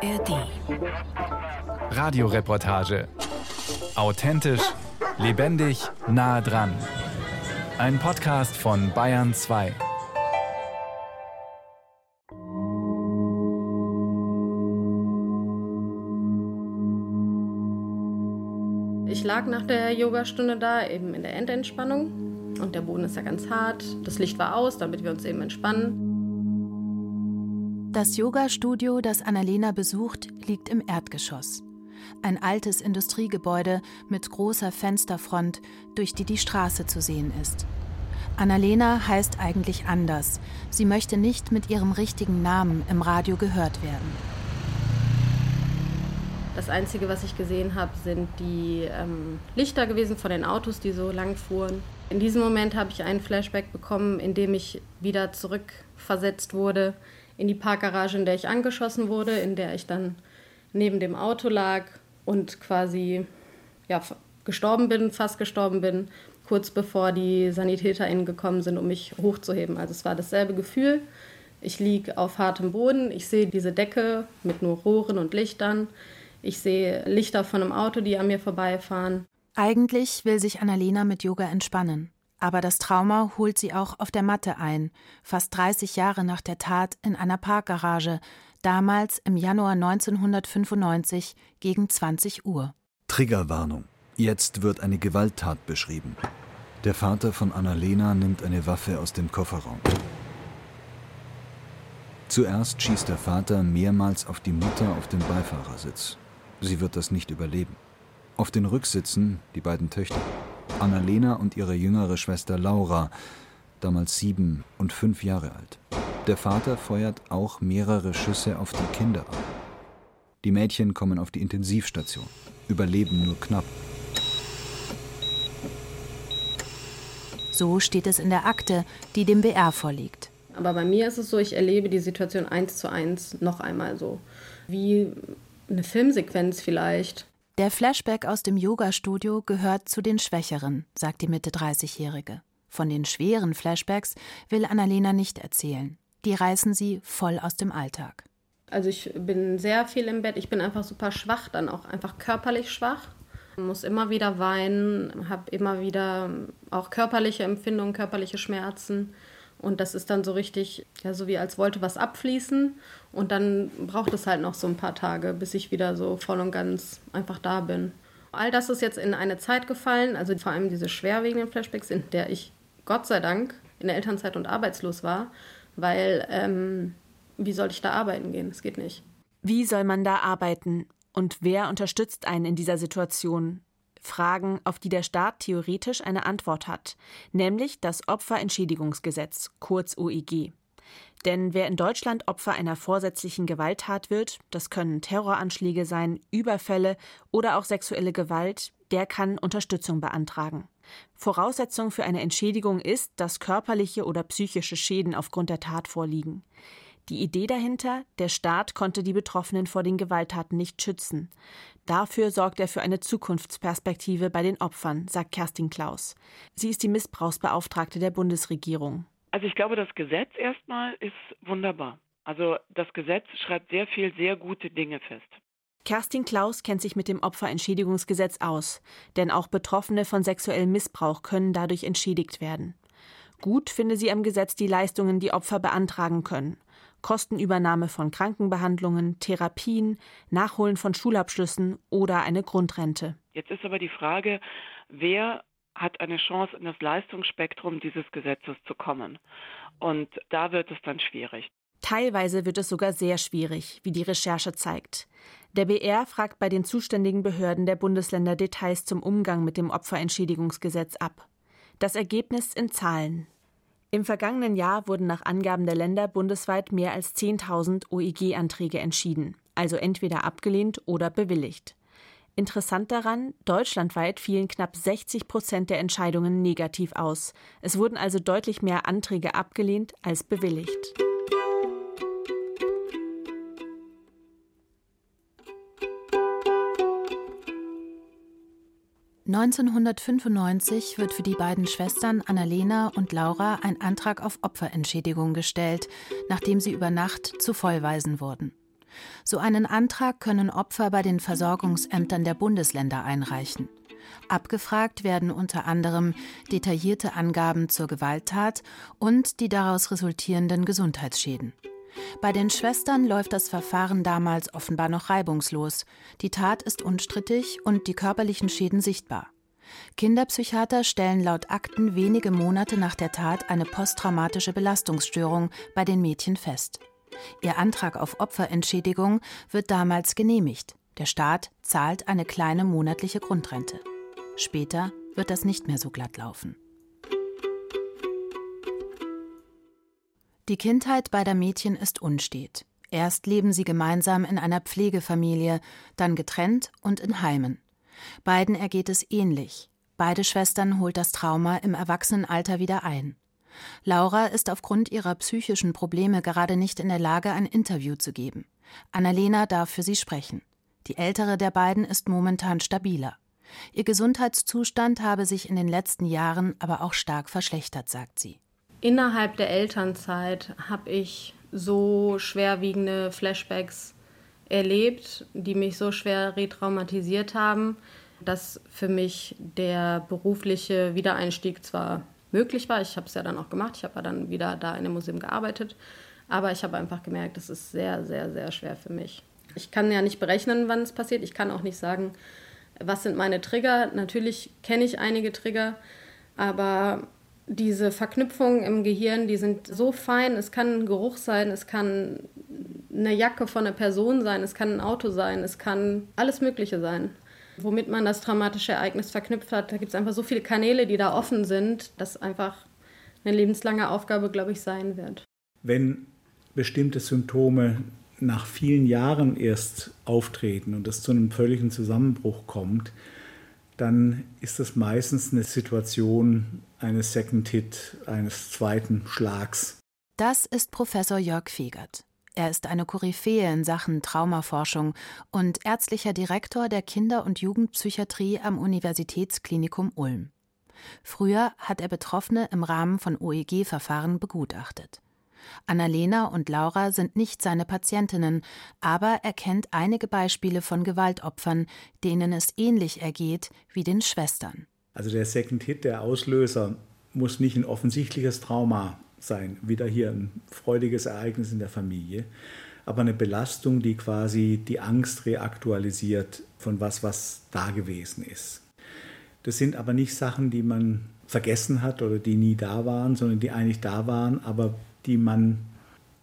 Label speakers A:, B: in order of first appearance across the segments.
A: ARD.
B: Radioreportage. Authentisch, lebendig, nah dran. Ein Podcast von Bayern 2.
C: Ich lag nach der Yogastunde da, eben in der Endentspannung. Und der Boden ist ja ganz hart. Das Licht war aus, damit wir uns eben entspannen.
A: Das Yoga-Studio, das Annalena besucht, liegt im Erdgeschoss. Ein altes Industriegebäude mit großer Fensterfront, durch die die Straße zu sehen ist. Annalena heißt eigentlich anders. Sie möchte nicht mit ihrem richtigen Namen im Radio gehört werden.
C: Das Einzige, was ich gesehen habe, sind die ähm, Lichter gewesen von den Autos, die so lang fuhren. In diesem Moment habe ich einen Flashback bekommen, in dem ich wieder zurückversetzt wurde in die Parkgarage, in der ich angeschossen wurde, in der ich dann neben dem Auto lag und quasi ja, gestorben bin, fast gestorben bin, kurz bevor die SanitäterInnen gekommen sind, um mich hochzuheben. Also es war dasselbe Gefühl. Ich liege auf hartem Boden, ich sehe diese Decke mit nur Rohren und Lichtern. Ich sehe Lichter von einem Auto, die an mir vorbeifahren.
A: Eigentlich will sich Annalena mit Yoga entspannen. Aber das Trauma holt sie auch auf der Matte ein, fast 30 Jahre nach der Tat in einer Parkgarage, damals im Januar 1995 gegen 20 Uhr.
D: Triggerwarnung. Jetzt wird eine Gewalttat beschrieben. Der Vater von Annalena nimmt eine Waffe aus dem Kofferraum. Zuerst schießt der Vater mehrmals auf die Mutter auf dem Beifahrersitz. Sie wird das nicht überleben. Auf den Rücksitzen die beiden Töchter. Annalena und ihre jüngere Schwester Laura, damals sieben und fünf Jahre alt. Der Vater feuert auch mehrere Schüsse auf die Kinder ab. Die Mädchen kommen auf die Intensivstation, überleben nur knapp.
A: So steht es in der Akte, die dem BR vorliegt.
C: Aber bei mir ist es so, ich erlebe die Situation eins zu eins noch einmal so. Wie eine Filmsequenz vielleicht.
A: Der Flashback aus dem Yoga-Studio gehört zu den schwächeren, sagt die Mitte 30-Jährige. Von den schweren Flashbacks will Annalena nicht erzählen. Die reißen sie voll aus dem Alltag.
C: Also ich bin sehr viel im Bett. Ich bin einfach super schwach, dann auch einfach körperlich schwach. Muss immer wieder weinen, habe immer wieder auch körperliche Empfindungen, körperliche Schmerzen. Und das ist dann so richtig, ja, so wie als wollte was abfließen. Und dann braucht es halt noch so ein paar Tage, bis ich wieder so voll und ganz einfach da bin. All das ist jetzt in eine Zeit gefallen, also vor allem diese schwerwiegenden Flashbacks, in der ich Gott sei Dank in der Elternzeit und arbeitslos war, weil ähm, wie soll ich da arbeiten gehen? Es geht nicht.
A: Wie soll man da arbeiten? Und wer unterstützt einen in dieser Situation? Fragen, auf die der Staat theoretisch eine Antwort hat, nämlich das Opferentschädigungsgesetz, kurz OEG. Denn wer in Deutschland Opfer einer vorsätzlichen Gewalttat wird, das können Terroranschläge sein, Überfälle oder auch sexuelle Gewalt, der kann Unterstützung beantragen. Voraussetzung für eine Entschädigung ist, dass körperliche oder psychische Schäden aufgrund der Tat vorliegen. Die Idee dahinter, der Staat konnte die Betroffenen vor den Gewalttaten nicht schützen. Dafür sorgt er für eine Zukunftsperspektive bei den Opfern, sagt Kerstin Klaus. Sie ist die Missbrauchsbeauftragte der Bundesregierung.
E: Also ich glaube, das Gesetz erstmal ist wunderbar. Also das Gesetz schreibt sehr viel sehr gute Dinge fest.
A: Kerstin Klaus kennt sich mit dem Opferentschädigungsgesetz aus, denn auch Betroffene von sexuellem Missbrauch können dadurch entschädigt werden. Gut finde sie am Gesetz die Leistungen, die Opfer beantragen können. Kostenübernahme von Krankenbehandlungen, Therapien, Nachholen von Schulabschlüssen oder eine Grundrente.
E: Jetzt ist aber die Frage, wer hat eine Chance, in das Leistungsspektrum dieses Gesetzes zu kommen. Und da wird es dann schwierig.
A: Teilweise wird es sogar sehr schwierig, wie die Recherche zeigt. Der BR fragt bei den zuständigen Behörden der Bundesländer Details zum Umgang mit dem Opferentschädigungsgesetz ab. Das Ergebnis in Zahlen. Im vergangenen Jahr wurden nach Angaben der Länder bundesweit mehr als 10.000 OIG-Anträge entschieden, also entweder abgelehnt oder bewilligt. Interessant daran, deutschlandweit fielen knapp 60 Prozent der Entscheidungen negativ aus. Es wurden also deutlich mehr Anträge abgelehnt als bewilligt. 1995 wird für die beiden Schwestern Annalena und Laura ein Antrag auf Opferentschädigung gestellt, nachdem sie über Nacht zu Vollweisen wurden.
F: So einen Antrag können Opfer bei den Versorgungsämtern der Bundesländer einreichen. Abgefragt werden unter anderem detaillierte Angaben zur Gewalttat und die daraus resultierenden Gesundheitsschäden. Bei den Schwestern läuft das Verfahren damals offenbar noch reibungslos. Die Tat ist unstrittig und die körperlichen Schäden sichtbar. Kinderpsychiater stellen laut Akten wenige Monate nach der Tat eine posttraumatische Belastungsstörung bei den Mädchen fest. Ihr Antrag auf Opferentschädigung wird damals genehmigt. Der Staat zahlt eine kleine monatliche Grundrente. Später wird das nicht mehr so glatt laufen. Die Kindheit beider Mädchen ist unstet. Erst leben sie gemeinsam in einer Pflegefamilie, dann getrennt und in Heimen. Beiden ergeht es ähnlich. Beide Schwestern holt das Trauma im Erwachsenenalter wieder ein. Laura ist aufgrund ihrer psychischen Probleme gerade nicht in der Lage, ein Interview zu geben. Annalena darf für sie sprechen. Die ältere der beiden ist momentan stabiler. Ihr Gesundheitszustand habe sich in den letzten Jahren aber auch stark verschlechtert, sagt sie.
C: Innerhalb der Elternzeit habe ich so schwerwiegende Flashbacks erlebt, die mich so schwer retraumatisiert haben, dass für mich der berufliche Wiedereinstieg zwar möglich war, ich habe es ja dann auch gemacht, ich habe ja dann wieder da in dem Museum gearbeitet, aber ich habe einfach gemerkt, es ist sehr, sehr, sehr schwer für mich. Ich kann ja nicht berechnen, wann es passiert, ich kann auch nicht sagen, was sind meine Trigger. Natürlich kenne ich einige Trigger, aber diese Verknüpfungen im Gehirn, die sind so fein. Es kann ein Geruch sein, es kann eine Jacke von einer Person sein, es kann ein Auto sein, es kann alles Mögliche sein. Womit man das traumatische Ereignis verknüpft hat, da gibt es einfach so viele Kanäle, die da offen sind, dass einfach eine lebenslange Aufgabe, glaube ich, sein wird.
G: Wenn bestimmte Symptome nach vielen Jahren erst auftreten und es zu einem völligen Zusammenbruch kommt, dann ist das meistens eine Situation eines Second Hit, eines zweiten Schlags.
F: Das ist Professor Jörg Fegert. Er ist eine Koryphäe in Sachen Traumaforschung und ärztlicher Direktor der Kinder- und Jugendpsychiatrie am Universitätsklinikum Ulm. Früher hat er Betroffene im Rahmen von OEG-Verfahren begutachtet. Annalena und Laura sind nicht seine Patientinnen, aber er kennt einige Beispiele von Gewaltopfern, denen es ähnlich ergeht wie den Schwestern.
G: Also der Second Hit, der Auslöser, muss nicht ein offensichtliches Trauma sein, wieder hier ein freudiges Ereignis in der Familie, aber eine Belastung, die quasi die Angst reaktualisiert von was, was da gewesen ist. Das sind aber nicht Sachen, die man vergessen hat oder die nie da waren, sondern die eigentlich da waren, aber die man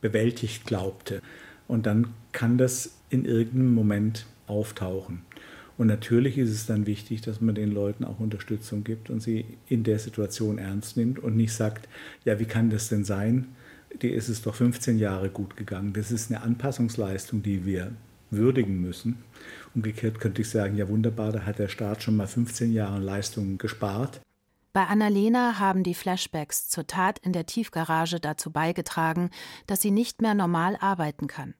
G: bewältigt glaubte. Und dann kann das in irgendeinem Moment auftauchen. Und natürlich ist es dann wichtig, dass man den Leuten auch Unterstützung gibt und sie in der Situation ernst nimmt und nicht sagt, ja, wie kann das denn sein? Dir ist es doch 15 Jahre gut gegangen. Das ist eine Anpassungsleistung, die wir würdigen müssen. Umgekehrt könnte ich sagen, ja wunderbar, da hat der Staat schon mal 15 Jahre Leistungen gespart.
F: Bei Annalena haben die Flashbacks zur Tat in der Tiefgarage dazu beigetragen, dass sie nicht mehr normal arbeiten kann.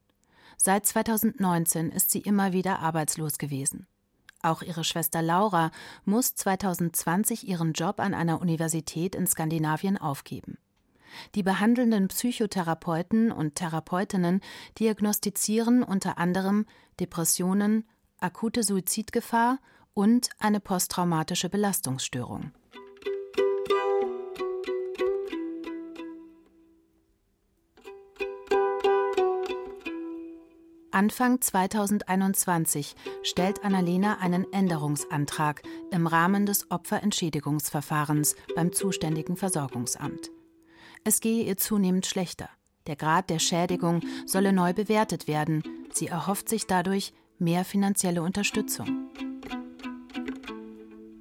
F: Seit 2019 ist sie immer wieder arbeitslos gewesen. Auch ihre Schwester Laura muss 2020 ihren Job an einer Universität in Skandinavien aufgeben. Die behandelnden Psychotherapeuten und Therapeutinnen diagnostizieren unter anderem Depressionen, akute Suizidgefahr und eine posttraumatische Belastungsstörung. Anfang 2021 stellt Annalena einen Änderungsantrag im Rahmen des Opferentschädigungsverfahrens beim zuständigen Versorgungsamt. Es gehe ihr zunehmend schlechter. Der Grad der Schädigung solle neu bewertet werden. Sie erhofft sich dadurch mehr finanzielle Unterstützung.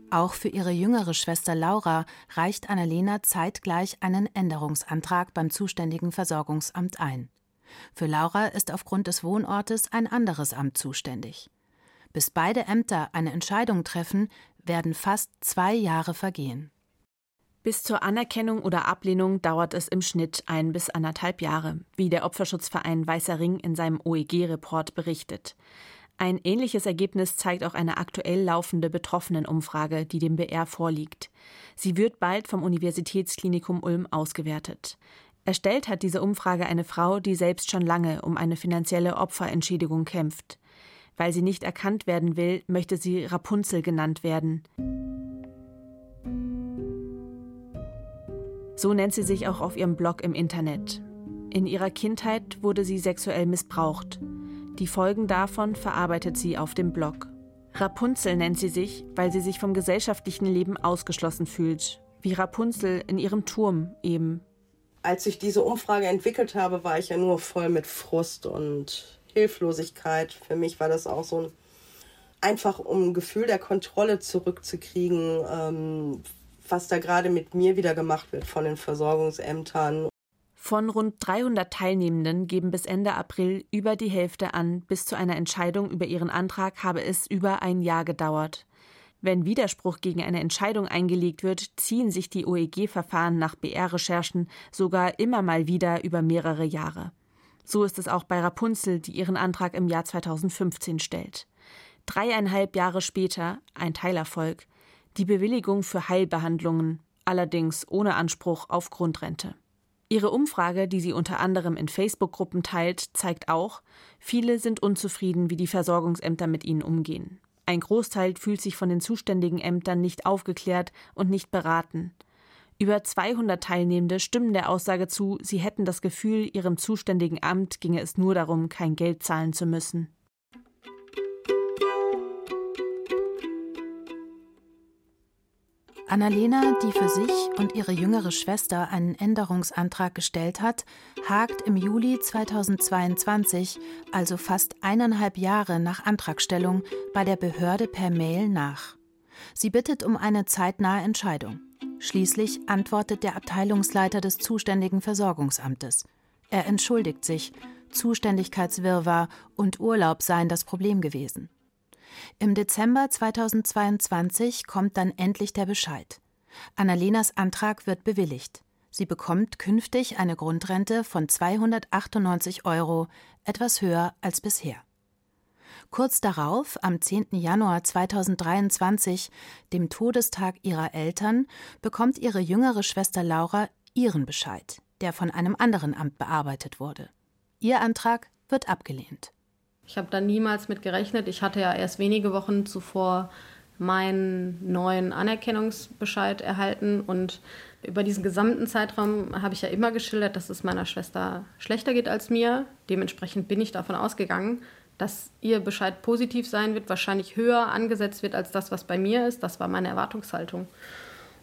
F: Auch für ihre jüngere Schwester Laura reicht Annalena zeitgleich einen Änderungsantrag beim zuständigen Versorgungsamt ein. Für Laura ist aufgrund des Wohnortes ein anderes Amt zuständig. Bis beide Ämter eine Entscheidung treffen, werden fast zwei Jahre vergehen.
A: Bis zur Anerkennung oder Ablehnung dauert es im Schnitt ein bis anderthalb Jahre, wie der Opferschutzverein Weißer Ring in seinem OEG-Report berichtet. Ein ähnliches Ergebnis zeigt auch eine aktuell laufende Betroffenenumfrage, die dem BR vorliegt. Sie wird bald vom Universitätsklinikum Ulm ausgewertet. Erstellt hat diese Umfrage eine Frau, die selbst schon lange um eine finanzielle Opferentschädigung kämpft. Weil sie nicht erkannt werden will, möchte sie Rapunzel genannt werden. So nennt sie sich auch auf ihrem Blog im Internet. In ihrer Kindheit wurde sie sexuell missbraucht. Die Folgen davon verarbeitet sie auf dem Blog. Rapunzel nennt sie sich, weil sie sich vom gesellschaftlichen Leben ausgeschlossen fühlt. Wie Rapunzel in ihrem Turm eben.
H: Als ich diese Umfrage entwickelt habe, war ich ja nur voll mit Frust und Hilflosigkeit. Für mich war das auch so ein einfach um ein Gefühl der Kontrolle zurückzukriegen, ähm, was da gerade mit mir wieder gemacht wird von den Versorgungsämtern.
A: Von rund 300 Teilnehmenden geben bis Ende April über die Hälfte an, bis zu einer Entscheidung über ihren Antrag habe es über ein Jahr gedauert. Wenn Widerspruch gegen eine Entscheidung eingelegt wird, ziehen sich die OEG-Verfahren nach BR-Recherchen sogar immer mal wieder über mehrere Jahre. So ist es auch bei Rapunzel, die ihren Antrag im Jahr 2015 stellt. Dreieinhalb Jahre später, ein Teilerfolg, die Bewilligung für Heilbehandlungen, allerdings ohne Anspruch auf Grundrente. Ihre Umfrage, die sie unter anderem in Facebook-Gruppen teilt, zeigt auch, viele sind unzufrieden, wie die Versorgungsämter mit ihnen umgehen. Ein Großteil fühlt sich von den zuständigen Ämtern nicht aufgeklärt und nicht beraten. Über 200 Teilnehmende stimmen der Aussage zu, sie hätten das Gefühl, ihrem zuständigen Amt ginge es nur darum, kein Geld zahlen zu müssen.
F: Annalena, die für sich und ihre jüngere Schwester einen Änderungsantrag gestellt hat, hakt im Juli 2022, also fast eineinhalb Jahre nach Antragstellung, bei der Behörde per Mail nach. Sie bittet um eine zeitnahe Entscheidung. Schließlich antwortet der Abteilungsleiter des zuständigen Versorgungsamtes. Er entschuldigt sich, Zuständigkeitswirrwarr und Urlaub seien das Problem gewesen. Im Dezember 2022 kommt dann endlich der Bescheid. Annalenas Antrag wird bewilligt. Sie bekommt künftig eine Grundrente von 298 Euro, etwas höher als bisher. Kurz darauf, am 10. Januar 2023, dem Todestag ihrer Eltern, bekommt ihre jüngere Schwester Laura ihren Bescheid, der von einem anderen Amt bearbeitet wurde. Ihr Antrag wird abgelehnt.
C: Ich habe da niemals mit gerechnet. Ich hatte ja erst wenige Wochen zuvor meinen neuen Anerkennungsbescheid erhalten und über diesen gesamten Zeitraum habe ich ja immer geschildert, dass es meiner Schwester schlechter geht als mir. Dementsprechend bin ich davon ausgegangen, dass ihr Bescheid positiv sein wird, wahrscheinlich höher angesetzt wird als das, was bei mir ist. Das war meine Erwartungshaltung.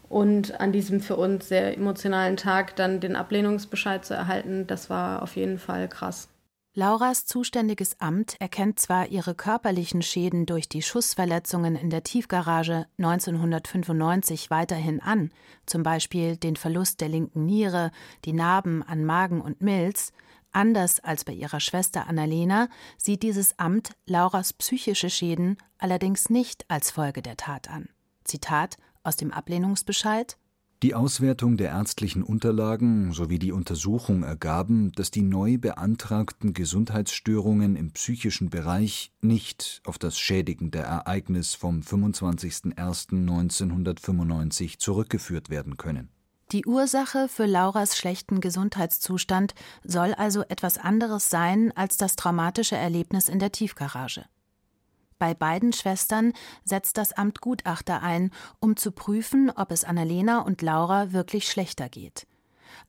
C: Und an diesem für uns sehr emotionalen Tag dann den Ablehnungsbescheid zu erhalten, das war auf jeden Fall krass.
F: Lauras zuständiges Amt erkennt zwar ihre körperlichen Schäden durch die Schussverletzungen in der Tiefgarage 1995 weiterhin an, zum Beispiel den Verlust der linken Niere, die Narben an Magen und Milz, anders als bei ihrer Schwester Annalena sieht dieses Amt Lauras psychische Schäden allerdings nicht als Folge der Tat an. Zitat aus dem Ablehnungsbescheid
D: die Auswertung der ärztlichen Unterlagen sowie die Untersuchung ergaben, dass die neu beantragten Gesundheitsstörungen im psychischen Bereich nicht auf das schädigende Ereignis vom 25.01.1995 zurückgeführt werden können.
F: Die Ursache für Lauras schlechten Gesundheitszustand soll also etwas anderes sein als das traumatische Erlebnis in der Tiefgarage. Bei beiden Schwestern setzt das Amt Gutachter ein, um zu prüfen, ob es Annalena und Laura wirklich schlechter geht.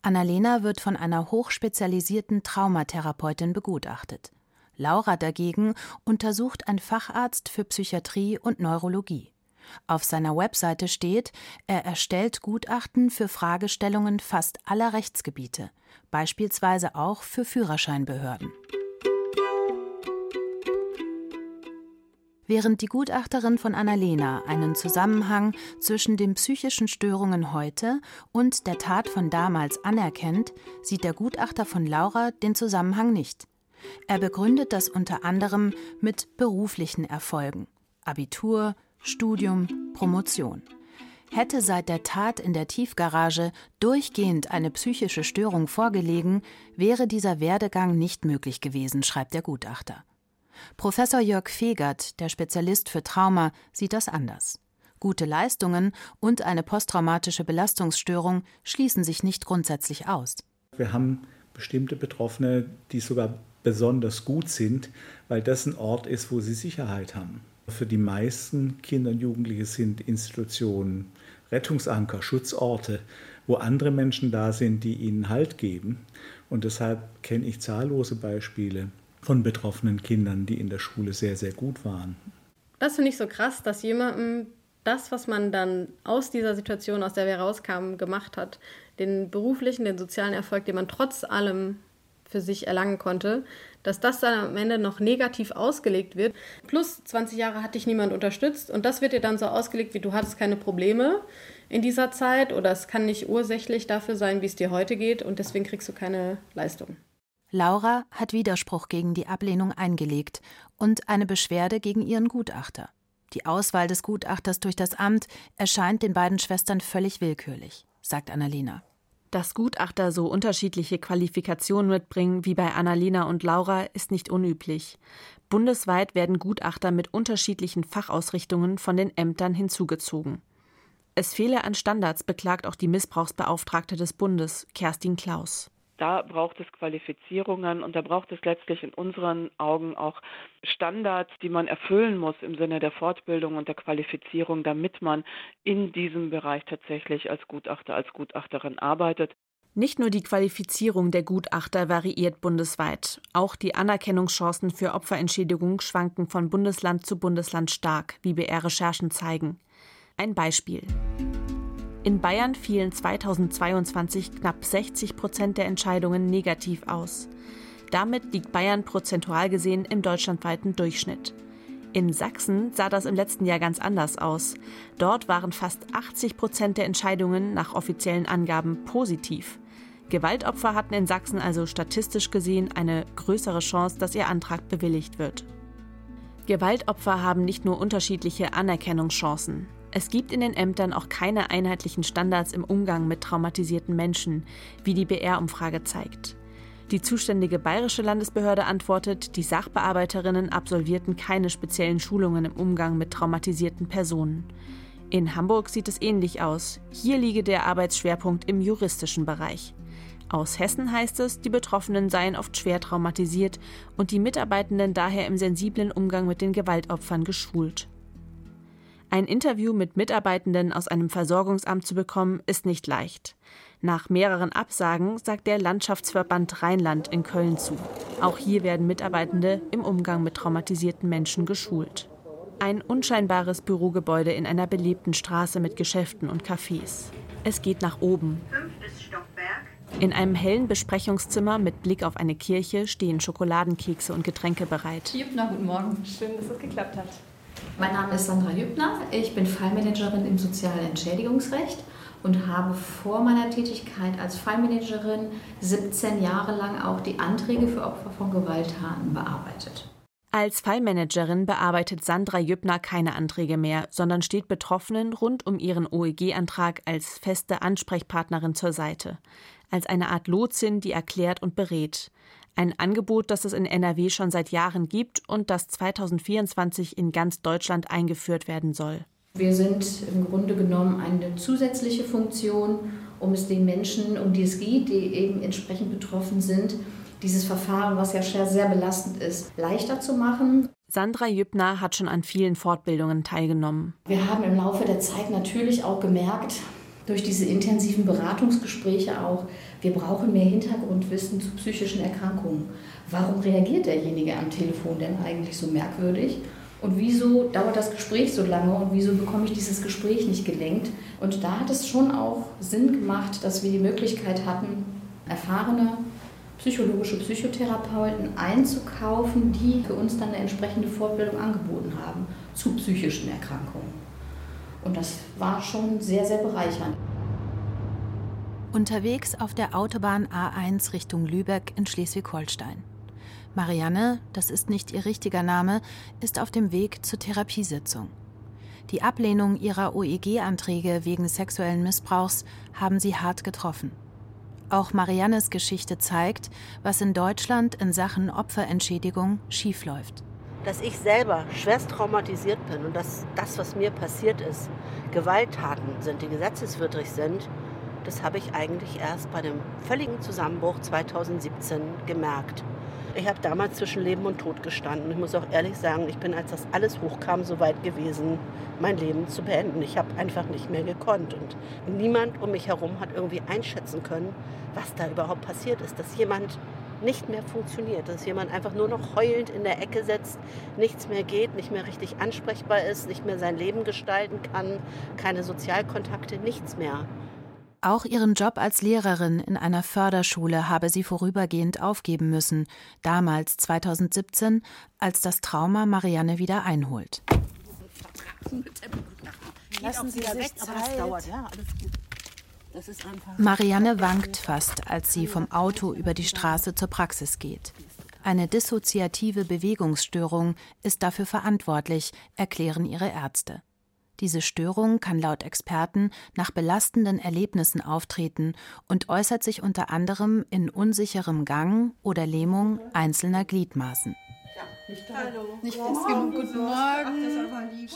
F: Annalena wird von einer hochspezialisierten Traumatherapeutin begutachtet. Laura dagegen untersucht ein Facharzt für Psychiatrie und Neurologie. Auf seiner Webseite steht, er erstellt Gutachten für Fragestellungen fast aller Rechtsgebiete, beispielsweise auch für Führerscheinbehörden. Während die Gutachterin von Annalena einen Zusammenhang zwischen den psychischen Störungen heute und der Tat von damals anerkennt, sieht der Gutachter von Laura den Zusammenhang nicht. Er begründet das unter anderem mit beruflichen Erfolgen Abitur, Studium, Promotion. Hätte seit der Tat in der Tiefgarage durchgehend eine psychische Störung vorgelegen, wäre dieser Werdegang nicht möglich gewesen, schreibt der Gutachter. Professor Jörg Fegert, der Spezialist für Trauma, sieht das anders. Gute Leistungen und eine posttraumatische Belastungsstörung schließen sich nicht grundsätzlich aus.
G: Wir haben bestimmte Betroffene, die sogar besonders gut sind, weil das ein Ort ist, wo sie Sicherheit haben. Für die meisten Kinder und Jugendliche sind Institutionen Rettungsanker, Schutzorte, wo andere Menschen da sind, die ihnen Halt geben. Und deshalb kenne ich zahllose Beispiele von betroffenen Kindern, die in der Schule sehr, sehr gut waren.
C: Das finde ich so krass, dass jemandem das, was man dann aus dieser Situation, aus der wir rauskamen, gemacht hat, den beruflichen, den sozialen Erfolg, den man trotz allem für sich erlangen konnte, dass das dann am Ende noch negativ ausgelegt wird. Plus 20 Jahre hat dich niemand unterstützt und das wird dir dann so ausgelegt, wie du hattest keine Probleme in dieser Zeit oder es kann nicht ursächlich dafür sein, wie es dir heute geht und deswegen kriegst du keine Leistung.
F: Laura hat Widerspruch gegen die Ablehnung eingelegt und eine Beschwerde gegen ihren Gutachter. Die Auswahl des Gutachters durch das Amt erscheint den beiden Schwestern völlig willkürlich, sagt Annalena.
A: Dass Gutachter so unterschiedliche Qualifikationen mitbringen wie bei Annalena und Laura ist nicht unüblich. Bundesweit werden Gutachter mit unterschiedlichen Fachausrichtungen von den Ämtern hinzugezogen. Es fehle an Standards, beklagt auch die Missbrauchsbeauftragte des Bundes, Kerstin Klaus
E: da braucht es Qualifizierungen und da braucht es letztlich in unseren Augen auch Standards, die man erfüllen muss im Sinne der Fortbildung und der Qualifizierung, damit man in diesem Bereich tatsächlich als Gutachter, als Gutachterin arbeitet.
A: Nicht nur die Qualifizierung der Gutachter variiert bundesweit, auch die Anerkennungschancen für Opferentschädigung schwanken von Bundesland zu Bundesland stark, wie BR-Recherchen zeigen. Ein Beispiel. In Bayern fielen 2022 knapp 60 Prozent der Entscheidungen negativ aus. Damit liegt Bayern prozentual gesehen im deutschlandweiten Durchschnitt. In Sachsen sah das im letzten Jahr ganz anders aus. Dort waren fast 80 Prozent der Entscheidungen nach offiziellen Angaben positiv. Gewaltopfer hatten in Sachsen also statistisch gesehen eine größere Chance, dass ihr Antrag bewilligt wird. Gewaltopfer haben nicht nur unterschiedliche Anerkennungschancen. Es gibt in den Ämtern auch keine einheitlichen Standards im Umgang mit traumatisierten Menschen, wie die BR-Umfrage zeigt. Die zuständige bayerische Landesbehörde antwortet, die Sachbearbeiterinnen absolvierten keine speziellen Schulungen im Umgang mit traumatisierten Personen. In Hamburg sieht es ähnlich aus. Hier liege der Arbeitsschwerpunkt im juristischen Bereich. Aus Hessen heißt es, die Betroffenen seien oft schwer traumatisiert und die Mitarbeitenden daher im sensiblen Umgang mit den Gewaltopfern geschult. Ein Interview mit Mitarbeitenden aus einem Versorgungsamt zu bekommen, ist nicht leicht. Nach mehreren Absagen sagt der Landschaftsverband Rheinland in Köln zu. Auch hier werden Mitarbeitende im Umgang mit traumatisierten Menschen geschult. Ein unscheinbares Bürogebäude in einer belebten Straße mit Geschäften und Cafés. Es geht nach oben. In einem hellen Besprechungszimmer mit Blick auf eine Kirche stehen Schokoladenkekse und Getränke bereit.
I: Jübner, guten Morgen. Schön, dass es geklappt hat. Mein Name ist Sandra Jübner. Ich bin Fallmanagerin im sozialen Entschädigungsrecht und habe vor meiner Tätigkeit als Fallmanagerin 17 Jahre lang auch die Anträge für Opfer von Gewalttaten bearbeitet.
A: Als Fallmanagerin bearbeitet Sandra Jübner keine Anträge mehr, sondern steht Betroffenen rund um ihren OEG-Antrag als feste Ansprechpartnerin zur Seite, als eine Art Lotsin, die erklärt und berät. Ein Angebot, das es in NRW schon seit Jahren gibt und das 2024 in ganz Deutschland eingeführt werden soll.
I: Wir sind im Grunde genommen eine zusätzliche Funktion, um es den Menschen, um die es geht, die eben entsprechend betroffen sind, dieses Verfahren, was ja sehr belastend ist, leichter zu machen.
A: Sandra Jübner hat schon an vielen Fortbildungen teilgenommen.
I: Wir haben im Laufe der Zeit natürlich auch gemerkt, durch diese intensiven Beratungsgespräche auch, wir brauchen mehr Hintergrundwissen zu psychischen Erkrankungen. Warum reagiert derjenige am Telefon denn eigentlich so merkwürdig? Und wieso dauert das Gespräch so lange und wieso bekomme ich dieses Gespräch nicht gelenkt? Und da hat es schon auch Sinn gemacht, dass wir die Möglichkeit hatten, erfahrene psychologische Psychotherapeuten einzukaufen, die für uns dann eine entsprechende Fortbildung angeboten haben zu psychischen Erkrankungen. Und das war schon sehr, sehr bereichernd.
F: Unterwegs auf der Autobahn A1 Richtung Lübeck in Schleswig-Holstein. Marianne, das ist nicht ihr richtiger Name, ist auf dem Weg zur Therapiesitzung. Die Ablehnung ihrer OEG-Anträge wegen sexuellen Missbrauchs haben sie hart getroffen. Auch Mariannes Geschichte zeigt, was in Deutschland in Sachen Opferentschädigung schiefläuft
J: dass ich selber schwerst traumatisiert bin und dass das, was mir passiert ist, Gewalttaten sind, die gesetzeswidrig sind, das habe ich eigentlich erst bei dem völligen Zusammenbruch 2017 gemerkt. Ich habe damals zwischen Leben und Tod gestanden. Ich muss auch ehrlich sagen, ich bin, als das alles hochkam, so weit gewesen, mein Leben zu beenden. Ich habe einfach nicht mehr gekonnt. Und niemand um mich herum hat irgendwie einschätzen können, was da überhaupt passiert ist. Dass jemand nicht mehr funktioniert, dass jemand einfach nur noch heulend in der Ecke sitzt, nichts mehr geht, nicht mehr richtig ansprechbar ist, nicht mehr sein Leben gestalten kann, keine Sozialkontakte, nichts mehr.
F: Auch ihren Job als Lehrerin in einer Förderschule habe sie vorübergehend aufgeben müssen, damals 2017, als das Trauma Marianne wieder einholt.
J: Lassen Sie sich Zeit.
F: Marianne wankt fast, als sie vom Auto über die Straße zur Praxis geht. Eine dissoziative Bewegungsstörung ist dafür verantwortlich, erklären ihre Ärzte. Diese Störung kann laut Experten nach belastenden Erlebnissen auftreten und äußert sich unter anderem in unsicherem Gang oder Lähmung einzelner Gliedmaßen.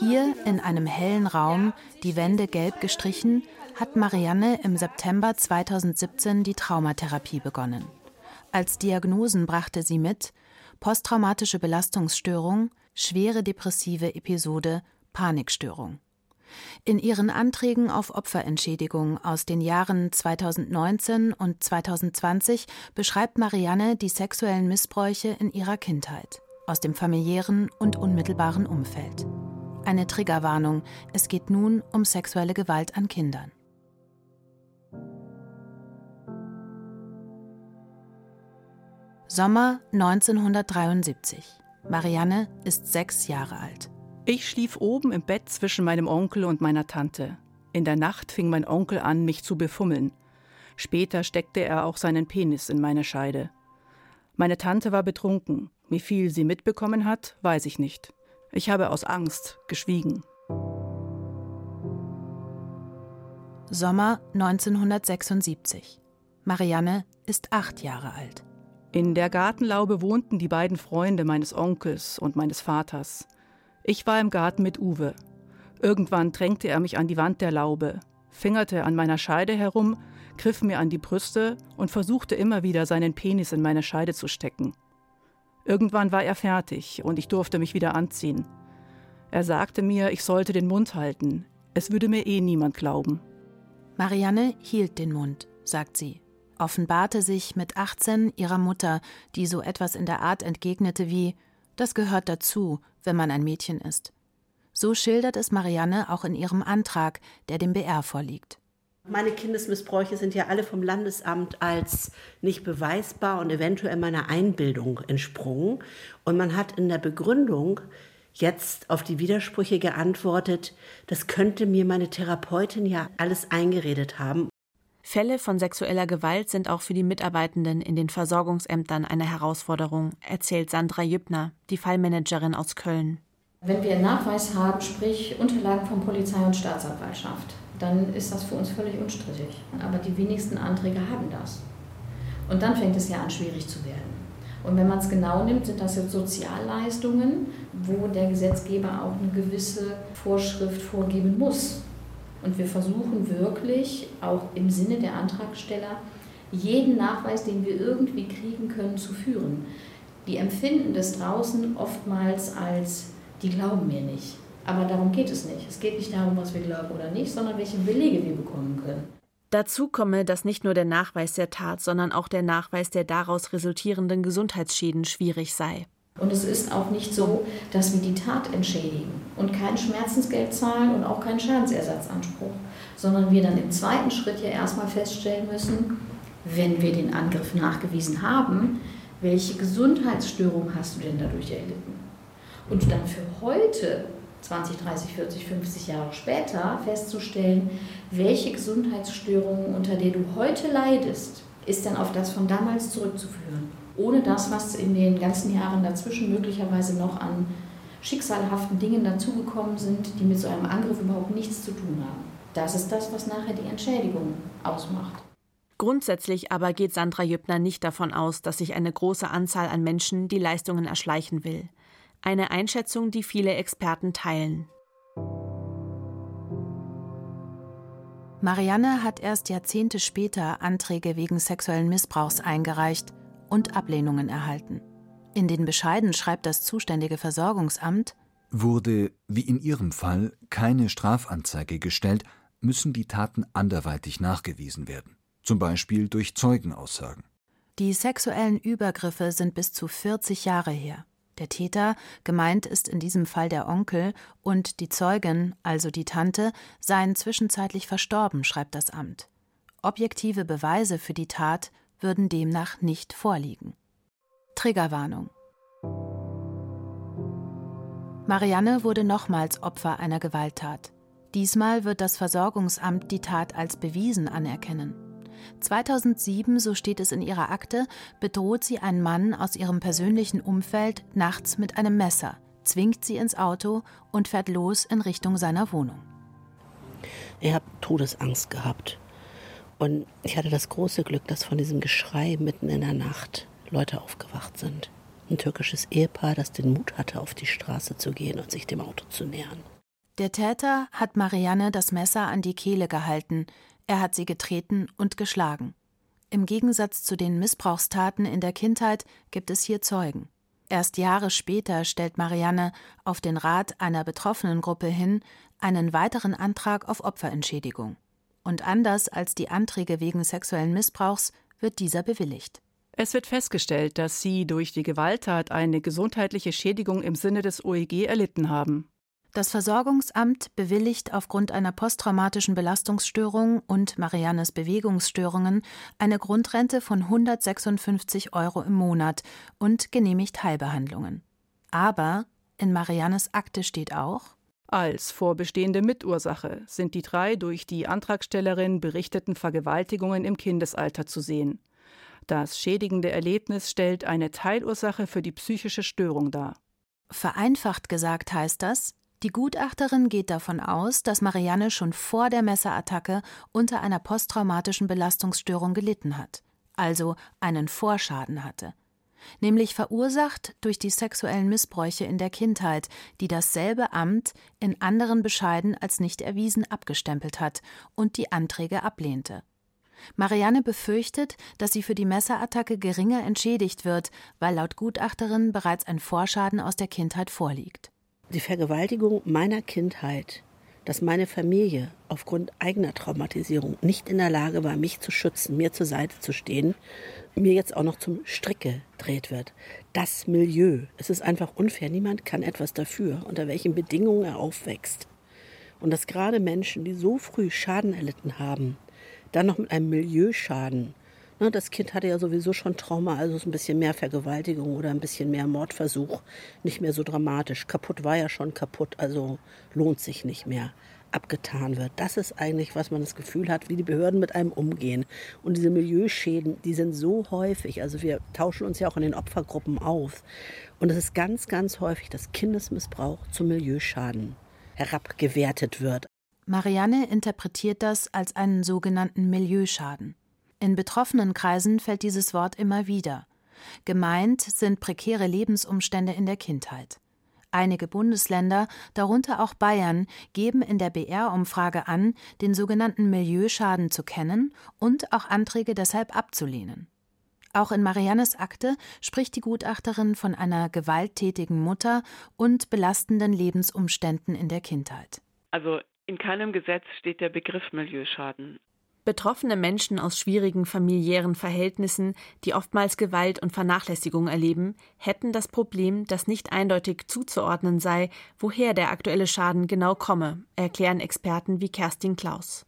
F: Hier in einem hellen Raum, die Wände gelb gestrichen, hat Marianne im September 2017 die Traumatherapie begonnen. Als Diagnosen brachte sie mit posttraumatische Belastungsstörung, schwere depressive Episode, Panikstörung. In ihren Anträgen auf Opferentschädigung aus den Jahren 2019 und 2020 beschreibt Marianne die sexuellen Missbräuche in ihrer Kindheit, aus dem familiären und unmittelbaren Umfeld. Eine Triggerwarnung, es geht nun um sexuelle Gewalt an Kindern. Sommer 1973. Marianne ist sechs Jahre alt.
K: Ich schlief oben im Bett zwischen meinem Onkel und meiner Tante. In der Nacht fing mein Onkel an, mich zu befummeln. Später steckte er auch seinen Penis in meine Scheide. Meine Tante war betrunken. Wie viel sie mitbekommen hat, weiß ich nicht. Ich habe aus Angst geschwiegen.
F: Sommer 1976. Marianne ist acht Jahre alt.
K: In der Gartenlaube wohnten die beiden Freunde meines Onkels und meines Vaters. Ich war im Garten mit Uwe. Irgendwann drängte er mich an die Wand der Laube, fingerte an meiner Scheide herum, griff mir an die Brüste und versuchte immer wieder seinen Penis in meine Scheide zu stecken. Irgendwann war er fertig und ich durfte mich wieder anziehen. Er sagte mir, ich sollte den Mund halten. Es würde mir eh niemand glauben.
F: Marianne hielt den Mund, sagt sie, offenbarte sich mit 18 ihrer Mutter, die so etwas in der Art entgegnete wie das gehört dazu, wenn man ein Mädchen ist. So schildert es Marianne auch in ihrem Antrag, der dem BR vorliegt.
J: Meine Kindesmissbräuche sind ja alle vom Landesamt als nicht beweisbar und eventuell meiner Einbildung entsprungen. Und man hat in der Begründung jetzt auf die Widersprüche geantwortet, das könnte mir meine Therapeutin ja alles eingeredet haben.
A: Fälle von sexueller Gewalt sind auch für die Mitarbeitenden in den Versorgungsämtern eine Herausforderung, erzählt Sandra Jüppner, die Fallmanagerin aus Köln.
I: Wenn wir einen Nachweis haben, sprich Unterlagen von Polizei und Staatsanwaltschaft, dann ist das für uns völlig unstrittig. Aber die wenigsten Anträge haben das. Und dann fängt es ja an, schwierig zu werden. Und wenn man es genau nimmt, sind das jetzt Sozialleistungen, wo der Gesetzgeber auch eine gewisse Vorschrift vorgeben muss. Und wir versuchen wirklich, auch im Sinne der Antragsteller, jeden Nachweis, den wir irgendwie kriegen können, zu führen. Die empfinden das draußen oftmals als, die glauben mir nicht. Aber darum geht es nicht. Es geht nicht darum, was wir glauben oder nicht, sondern welche Belege wir bekommen können.
A: Dazu komme, dass nicht nur der Nachweis der Tat, sondern auch der Nachweis der daraus resultierenden Gesundheitsschäden schwierig sei.
I: Und es ist auch nicht so, dass wir die Tat entschädigen und kein Schmerzensgeld zahlen und auch keinen Schadensersatzanspruch, sondern wir dann im zweiten Schritt ja erstmal feststellen müssen, wenn wir den Angriff nachgewiesen haben, welche Gesundheitsstörung hast du denn dadurch erlitten? Und dann für heute, 20, 30, 40, 50 Jahre später, festzustellen, welche Gesundheitsstörung, unter der du heute leidest, ist dann auf das von damals zurückzuführen ohne das, was in den ganzen Jahren dazwischen möglicherweise noch an schicksalhaften Dingen dazugekommen sind, die mit so einem Angriff überhaupt nichts zu tun haben. Das ist das, was nachher die Entschädigung ausmacht.
A: Grundsätzlich aber geht Sandra Jüppner nicht davon aus, dass sich eine große Anzahl an Menschen die Leistungen erschleichen will. Eine Einschätzung, die viele Experten teilen.
F: Marianne hat erst Jahrzehnte später Anträge wegen sexuellen Missbrauchs eingereicht und Ablehnungen erhalten. In den Bescheiden schreibt das zuständige Versorgungsamt,
D: Wurde, wie in ihrem Fall, keine Strafanzeige gestellt, müssen die Taten anderweitig nachgewiesen werden, zum Beispiel durch Zeugenaussagen.
F: Die sexuellen Übergriffe sind bis zu 40 Jahre her. Der Täter, gemeint ist in diesem Fall der Onkel, und die Zeugin, also die Tante, seien zwischenzeitlich verstorben, schreibt das Amt. Objektive Beweise für die Tat würden demnach nicht vorliegen. Triggerwarnung. Marianne wurde nochmals Opfer einer Gewalttat. Diesmal wird das Versorgungsamt die Tat als bewiesen anerkennen. 2007, so steht es in ihrer Akte, bedroht sie einen Mann aus ihrem persönlichen Umfeld nachts mit einem Messer, zwingt sie ins Auto und fährt los in Richtung seiner Wohnung.
J: Ich habe Todesangst gehabt. Und ich hatte das große Glück, dass von diesem Geschrei mitten in der Nacht Leute aufgewacht sind. Ein türkisches Ehepaar, das den Mut hatte, auf die Straße zu gehen und sich dem Auto zu nähern.
F: Der Täter hat Marianne das Messer an die Kehle gehalten, er hat sie getreten und geschlagen. Im Gegensatz zu den Missbrauchstaten in der Kindheit gibt es hier Zeugen. Erst Jahre später stellt Marianne auf den Rat einer betroffenen Gruppe hin einen weiteren Antrag auf Opferentschädigung. Und anders als die Anträge wegen sexuellen Missbrauchs wird dieser bewilligt.
K: Es wird festgestellt, dass sie durch die Gewalttat eine gesundheitliche Schädigung im Sinne des OEG erlitten haben.
F: Das Versorgungsamt bewilligt aufgrund einer posttraumatischen Belastungsstörung und Mariannes Bewegungsstörungen eine Grundrente von 156 Euro im Monat und genehmigt Heilbehandlungen. Aber in Mariannes Akte steht auch,
K: als vorbestehende Mitursache sind die drei durch die Antragstellerin berichteten Vergewaltigungen im Kindesalter zu sehen. Das schädigende Erlebnis stellt eine Teilursache für die psychische Störung dar.
F: Vereinfacht gesagt heißt das, die Gutachterin geht davon aus, dass Marianne schon vor der Messerattacke unter einer posttraumatischen Belastungsstörung gelitten hat, also einen Vorschaden hatte, nämlich verursacht durch die sexuellen Missbräuche in der Kindheit, die dasselbe Amt in anderen Bescheiden als nicht erwiesen abgestempelt hat und die Anträge ablehnte. Marianne befürchtet, dass sie für die Messerattacke geringer entschädigt wird, weil laut Gutachterin bereits ein Vorschaden aus der Kindheit vorliegt
J: die Vergewaltigung meiner Kindheit, dass meine Familie aufgrund eigener Traumatisierung nicht in der Lage war, mich zu schützen, mir zur Seite zu stehen, mir jetzt auch noch zum Strick gedreht wird. Das Milieu, es ist einfach unfair. Niemand kann etwas dafür, unter welchen Bedingungen er aufwächst. Und dass gerade Menschen, die so früh Schaden erlitten haben, dann noch mit einem Milieuschaden Ne, das Kind hatte ja sowieso schon Trauma, also ein bisschen mehr Vergewaltigung oder ein bisschen mehr Mordversuch. Nicht mehr so dramatisch. Kaputt war ja schon kaputt, also lohnt sich nicht mehr. Abgetan wird. Das ist eigentlich, was man das Gefühl hat, wie die Behörden mit einem umgehen. Und diese Milieuschäden, die sind so häufig. Also wir tauschen uns ja auch in den Opfergruppen auf. Und es ist ganz, ganz häufig, dass Kindesmissbrauch zum Milieuschaden herabgewertet wird.
F: Marianne interpretiert das als einen sogenannten Milieuschaden. In betroffenen Kreisen fällt dieses Wort immer wieder. Gemeint sind prekäre Lebensumstände in der Kindheit. Einige Bundesländer, darunter auch Bayern, geben in der BR-Umfrage an, den sogenannten Milieuschaden zu kennen und auch Anträge deshalb abzulehnen. Auch in Mariannes Akte spricht die Gutachterin von einer gewalttätigen Mutter und belastenden Lebensumständen in der Kindheit.
E: Also in keinem Gesetz steht der Begriff Milieuschaden.
A: Betroffene Menschen aus schwierigen familiären Verhältnissen, die oftmals Gewalt und Vernachlässigung erleben, hätten das Problem, dass nicht eindeutig zuzuordnen sei, woher der aktuelle Schaden genau komme, erklären Experten wie Kerstin Klaus.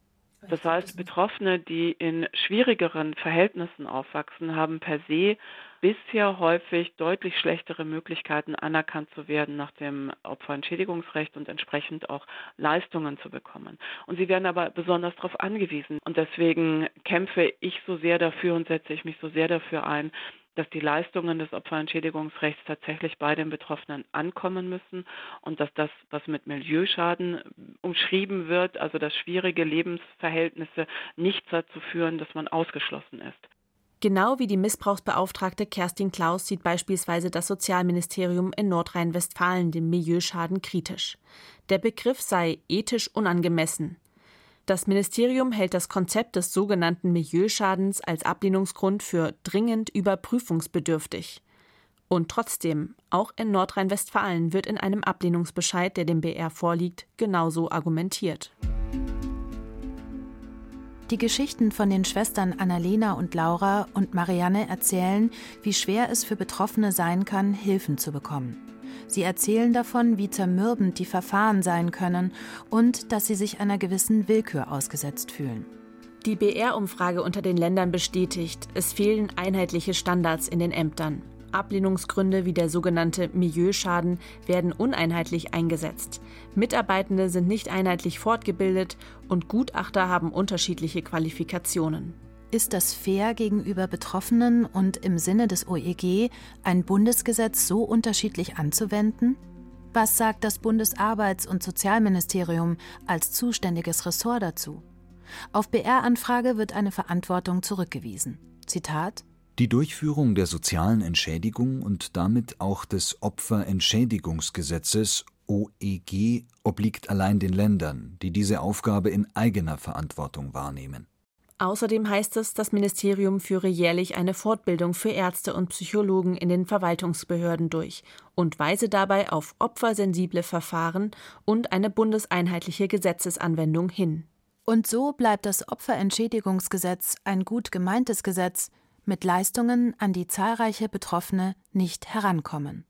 E: Das heißt, Betroffene, die in schwierigeren Verhältnissen aufwachsen, haben per se bisher häufig deutlich schlechtere Möglichkeiten, anerkannt zu werden nach dem Opferentschädigungsrecht und entsprechend auch Leistungen zu bekommen. Und sie werden aber besonders darauf angewiesen. Und deswegen kämpfe ich so sehr dafür und setze ich mich so sehr dafür ein, dass die Leistungen des Opferentschädigungsrechts tatsächlich bei den Betroffenen ankommen müssen und dass das, was mit Milieuschaden umschrieben wird, also dass schwierige Lebensverhältnisse nicht dazu führen, dass man ausgeschlossen ist.
A: Genau wie die Missbrauchsbeauftragte Kerstin Klaus sieht beispielsweise das Sozialministerium in Nordrhein-Westfalen den Milieuschaden kritisch. Der Begriff sei ethisch unangemessen. Das Ministerium hält das Konzept des sogenannten Milieuschadens als Ablehnungsgrund für dringend überprüfungsbedürftig. Und trotzdem, auch in Nordrhein-Westfalen wird in einem Ablehnungsbescheid, der dem BR vorliegt, genauso argumentiert.
F: Die Geschichten von den Schwestern Annalena und Laura und Marianne erzählen, wie schwer es für Betroffene sein kann, Hilfen zu bekommen. Sie erzählen davon, wie zermürbend die Verfahren sein können und dass sie sich einer gewissen Willkür ausgesetzt fühlen.
A: Die BR-Umfrage unter den Ländern bestätigt, es fehlen einheitliche Standards in den Ämtern. Ablehnungsgründe wie der sogenannte Milieuschaden werden uneinheitlich eingesetzt. Mitarbeitende sind nicht einheitlich fortgebildet und Gutachter haben unterschiedliche Qualifikationen.
F: Ist das fair gegenüber Betroffenen und im Sinne des OEG, ein Bundesgesetz so unterschiedlich anzuwenden? Was sagt das Bundesarbeits- und Sozialministerium als zuständiges Ressort dazu? Auf BR-Anfrage wird eine Verantwortung zurückgewiesen. Zitat
D: die Durchführung der sozialen Entschädigung und damit auch des Opferentschädigungsgesetzes OEG obliegt allein den Ländern, die diese Aufgabe in eigener Verantwortung wahrnehmen.
A: Außerdem heißt es, das Ministerium führe jährlich eine Fortbildung für Ärzte und Psychologen in den Verwaltungsbehörden durch und weise dabei auf opfersensible Verfahren und eine bundeseinheitliche Gesetzesanwendung hin.
F: Und so bleibt das Opferentschädigungsgesetz ein gut gemeintes Gesetz, mit Leistungen, an die zahlreiche Betroffene nicht herankommen.